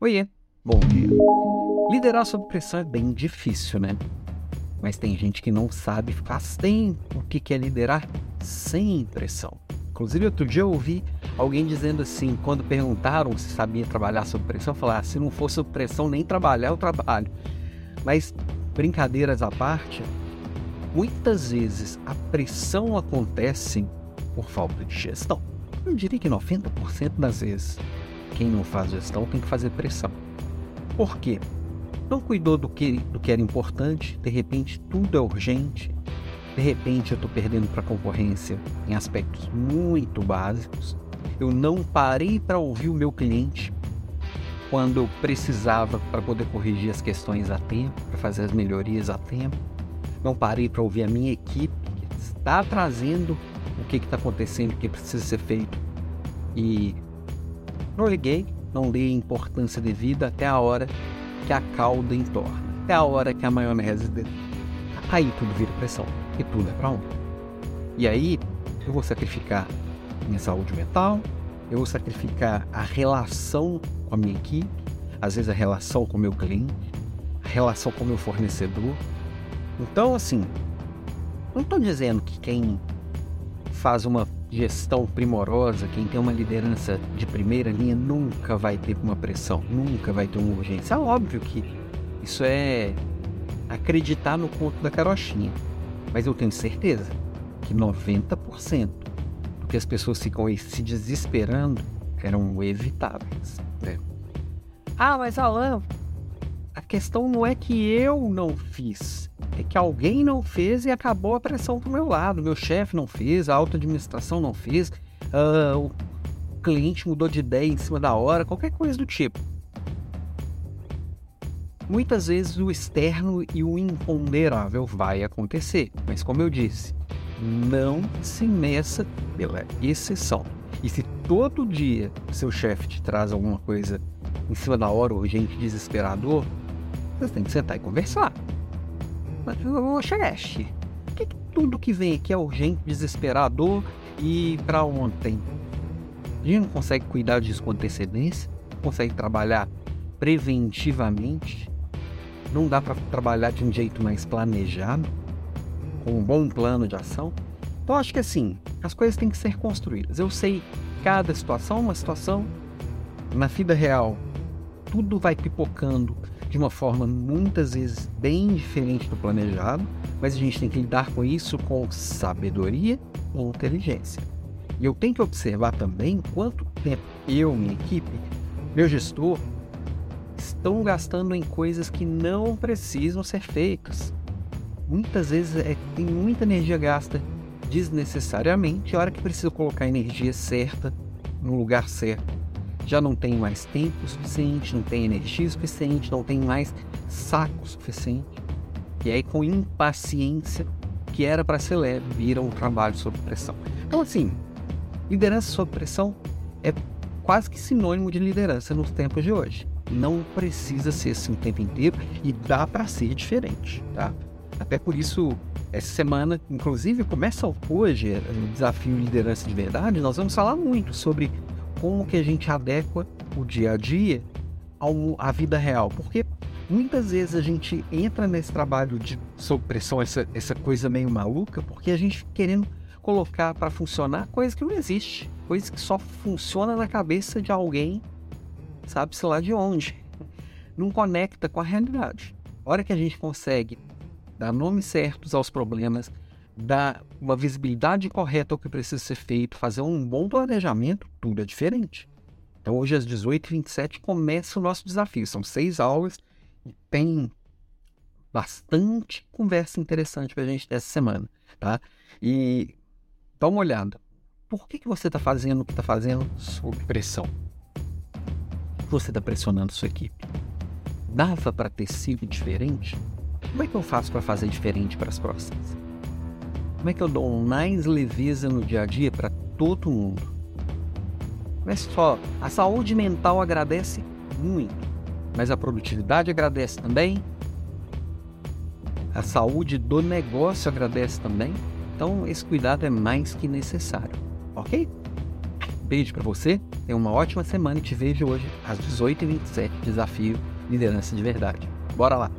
Oiê, bom dia. Liderar sob pressão é bem difícil, né? Mas tem gente que não sabe faz tempo o que é liderar sem pressão. Inclusive, outro dia eu ouvi alguém dizendo assim, quando perguntaram se sabia trabalhar sob pressão, falar, ah, se não fosse sob pressão, nem trabalhar eu trabalho. Mas, brincadeiras à parte, muitas vezes a pressão acontece por falta de gestão. Eu diria que 90% das vezes quem não faz gestão tem que fazer pressão. Por quê? Não cuidou do que, do que era importante, de repente tudo é urgente, de repente eu estou perdendo para a concorrência em aspectos muito básicos. Eu não parei para ouvir o meu cliente quando eu precisava para poder corrigir as questões a tempo, para fazer as melhorias a tempo. Não parei para ouvir a minha equipe que está trazendo o que está acontecendo, o que precisa ser feito. E não liguei, não dei importância devida até a hora que a calda entorna, até a hora que a maionese. De... Aí tudo vira pressão, e tudo é para um. E aí eu vou sacrificar minha saúde mental, eu vou sacrificar a relação com a minha equipe, às vezes a relação com o meu cliente, a relação com o meu fornecedor. Então, assim, não estou dizendo que quem faz uma gestão primorosa, quem tem uma liderança de primeira linha nunca vai ter uma pressão, nunca vai ter uma urgência. É óbvio que isso é acreditar no conto da carochinha. Mas eu tenho certeza que 90% do que as pessoas ficam se desesperando eram evitáveis. Né? Ah, mas Alan, questão não é que eu não fiz, é que alguém não fez e acabou a pressão pro meu lado. Meu chefe não fez, a alta administração não fez, uh, o cliente mudou de ideia em cima da hora, qualquer coisa do tipo. Muitas vezes o externo e o imponderável vai acontecer, mas como eu disse, não se meça pela exceção. E se todo dia seu chefe te traz alguma coisa em cima da hora, urgente, desesperador, você tem que sentar e conversar. Mas, ô chefe, que, que tudo que vem aqui é urgente, desesperador e para ontem? A gente não consegue cuidar disso com antecedência? Não consegue trabalhar preventivamente? Não dá para trabalhar de um jeito mais planejado? Com um bom plano de ação? Então acho que assim, as coisas têm que ser construídas. Eu sei cada situação, uma situação na vida real, tudo vai pipocando de uma forma muitas vezes bem diferente do planejado, mas a gente tem que lidar com isso com sabedoria e inteligência. E eu tenho que observar também quanto tempo eu, minha equipe, meu gestor, estão gastando em coisas que não precisam ser feitas. Muitas vezes é, tem muita energia gasta desnecessariamente, a hora que precisa colocar a energia certa no lugar certo já não tem mais tempo suficiente, não tem energia suficiente, não tem mais saco suficiente. E aí, com impaciência, que era para ser leve, vira um trabalho sob pressão. Então, assim, liderança sob pressão é quase que sinônimo de liderança nos tempos de hoje. Não precisa ser assim o tempo inteiro e dá para ser diferente, tá? Até por isso, essa semana, inclusive, começa hoje o desafio liderança de verdade. Nós vamos falar muito sobre como que a gente adequa o dia a dia à vida real. Porque muitas vezes a gente entra nesse trabalho de sob pressão, essa, essa coisa meio maluca, porque a gente querendo colocar para funcionar coisa que não existe, coisa que só funciona na cabeça de alguém, sabe-se lá de onde. Não conecta com a realidade. A hora que a gente consegue dar nomes certos aos problemas, dar uma visibilidade correta ao que precisa ser feito, fazer um bom planejamento, tudo é diferente. Então hoje às 18h27 começa o nosso desafio. São seis aulas e tem bastante conversa interessante para a gente dessa semana, tá? E dá uma olhada. Por que, que você está fazendo o que está fazendo sob pressão? Você está pressionando sua equipe. Dava para ter sido diferente? Como é que eu faço para fazer diferente para as próximas? Como é que eu dou mais leveza no dia a dia para todo mundo? Mas só, a saúde mental agradece muito, mas a produtividade agradece também. A saúde do negócio agradece também. Então, esse cuidado é mais que necessário, ok? Beijo para você, tenha uma ótima semana e te vejo hoje às 18h27, Desafio Liderança de Verdade. Bora lá!